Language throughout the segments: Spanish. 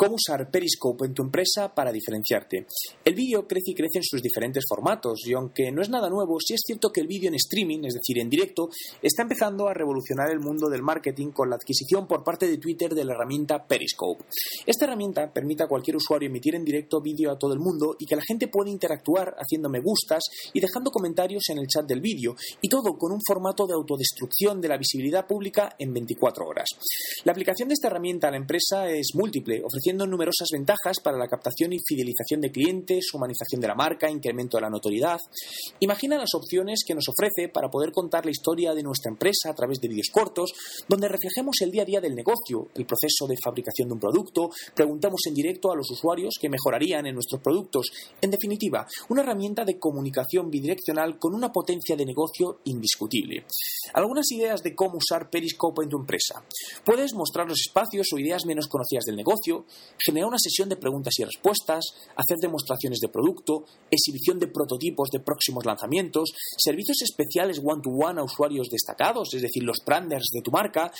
¿Cómo usar Periscope en tu empresa para diferenciarte? El vídeo crece y crece en sus diferentes formatos y aunque no es nada nuevo, sí es cierto que el vídeo en streaming, es decir, en directo, está empezando a revolucionar el mundo del marketing con la adquisición por parte de Twitter de la herramienta Periscope. Esta herramienta permite a cualquier usuario emitir en directo vídeo a todo el mundo y que la gente pueda interactuar haciendo me gustas y dejando comentarios en el chat del vídeo y todo con un formato de autodestrucción de la visibilidad pública en 24 horas. La aplicación de esta herramienta a la empresa es múltiple, ofreciendo numerosas ventajas para la captación y fidelización de clientes, humanización de la marca, incremento de la notoriedad. Imagina las opciones que nos ofrece para poder contar la historia de nuestra empresa a través de vídeos cortos, donde reflejemos el día a día del negocio, el proceso de fabricación de un producto, preguntamos en directo a los usuarios qué mejorarían en nuestros productos. En definitiva, una herramienta de comunicación bidireccional con una potencia de negocio indiscutible. Algunas ideas de cómo usar Periscope en tu empresa. Puedes mostrar los espacios o ideas menos conocidas del negocio, generar una sesión de preguntas y respuestas, hacer demostraciones de producto, exhibición de prototipos de próximos lanzamientos, servicios especiales one-to-one a usuarios destacados, es decir, los branders de tu marca,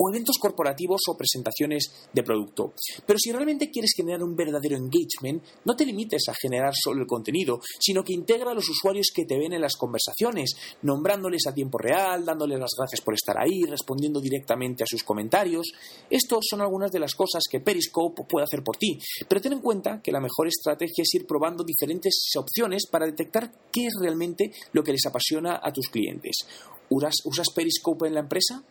o eventos corporativos o presentaciones de producto. Pero si realmente quieres generar un verdadero engagement, no te limites a generar solo el contenido, sino que integra a los usuarios que te ven en las conversaciones, nombrándoles a tiempo real, dándoles las gracias por estar ahí, respondiendo directamente a sus comentarios. Estos son algunas de las cosas que Periscope puede hacer por ti, pero ten en cuenta que la mejor estrategia es ir probando diferentes opciones para detectar qué es realmente lo que les apasiona a tus clientes. ¿Usas Periscope en la empresa?